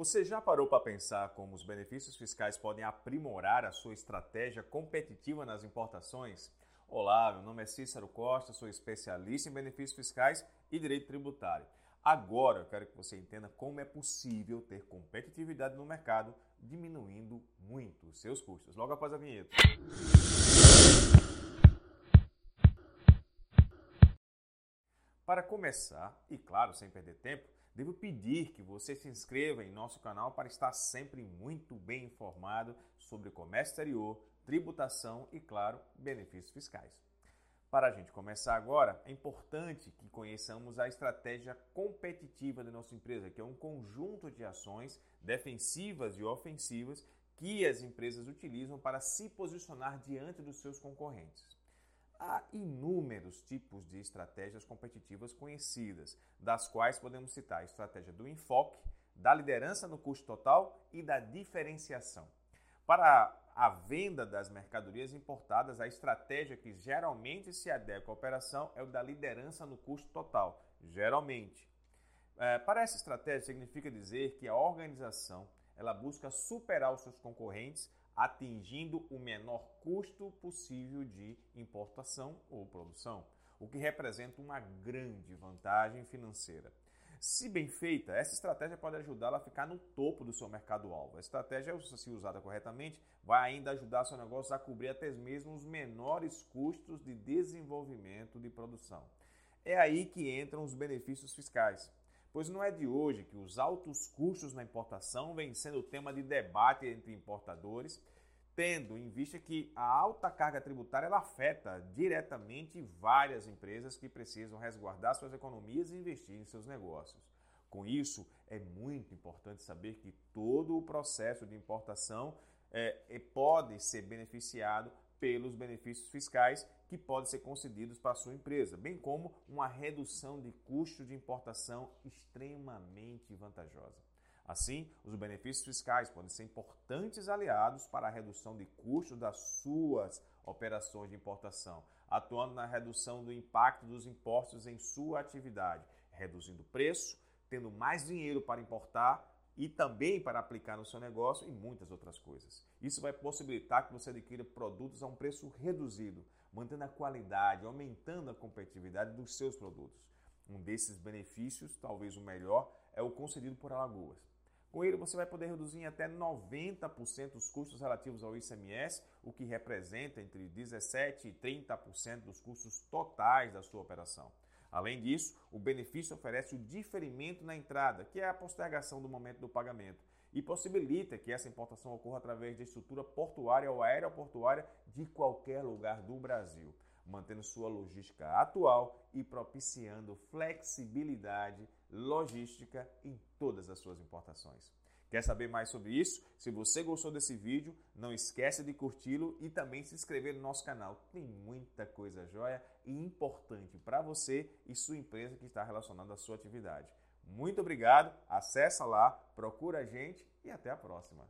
Você já parou para pensar como os benefícios fiscais podem aprimorar a sua estratégia competitiva nas importações? Olá, meu nome é Cícero Costa, sou especialista em benefícios fiscais e direito tributário. Agora eu quero que você entenda como é possível ter competitividade no mercado diminuindo muito os seus custos. Logo após a vinheta. Para começar, e claro, sem perder tempo, devo pedir que você se inscreva em nosso canal para estar sempre muito bem informado sobre comércio exterior, tributação e, claro, benefícios fiscais. Para a gente começar agora, é importante que conheçamos a estratégia competitiva da nossa empresa, que é um conjunto de ações defensivas e ofensivas que as empresas utilizam para se posicionar diante dos seus concorrentes. Há inúmeros tipos de estratégias competitivas conhecidas, das quais podemos citar a estratégia do enfoque, da liderança no custo total e da diferenciação. Para a venda das mercadorias importadas, a estratégia que geralmente se adequa à operação é o da liderança no custo total, geralmente. É, para essa estratégia, significa dizer que a organização ela busca superar os seus concorrentes atingindo o menor custo possível de importação ou produção, o que representa uma grande vantagem financeira. Se bem feita, essa estratégia pode ajudá-la a ficar no topo do seu mercado-alvo. A estratégia, se usada corretamente, vai ainda ajudar seu negócio a cobrir até mesmo os menores custos de desenvolvimento de produção. É aí que entram os benefícios fiscais. Pois não é de hoje que os altos custos na importação vêm sendo tema de debate entre importadores, tendo em vista que a alta carga tributária ela afeta diretamente várias empresas que precisam resguardar suas economias e investir em seus negócios. Com isso, é muito importante saber que todo o processo de importação é, é pode ser beneficiado pelos benefícios fiscais que podem ser concedidos para a sua empresa, bem como uma redução de custo de importação extremamente vantajosa. Assim, os benefícios fiscais podem ser importantes aliados para a redução de custos das suas operações de importação, atuando na redução do impacto dos impostos em sua atividade, reduzindo o preço, tendo mais dinheiro para importar e também para aplicar no seu negócio e muitas outras coisas. Isso vai possibilitar que você adquira produtos a um preço reduzido, mantendo a qualidade, aumentando a competitividade dos seus produtos. Um desses benefícios, talvez o melhor, é o concedido por Alagoas. Com ele, você vai poder reduzir em até 90% os custos relativos ao ICMS, o que representa entre 17% e 30% dos custos totais da sua operação. Além disso, o benefício oferece o diferimento na entrada, que é a postergação do momento do pagamento, e possibilita que essa importação ocorra através de estrutura portuária ou aeroportuária de qualquer lugar do Brasil, mantendo sua logística atual e propiciando flexibilidade logística em todas as suas importações. Quer saber mais sobre isso? Se você gostou desse vídeo, não esqueça de curti-lo e também se inscrever no nosso canal. Tem muita coisa jóia e importante para você e sua empresa que está relacionada à sua atividade. Muito obrigado, acessa lá, procura a gente e até a próxima.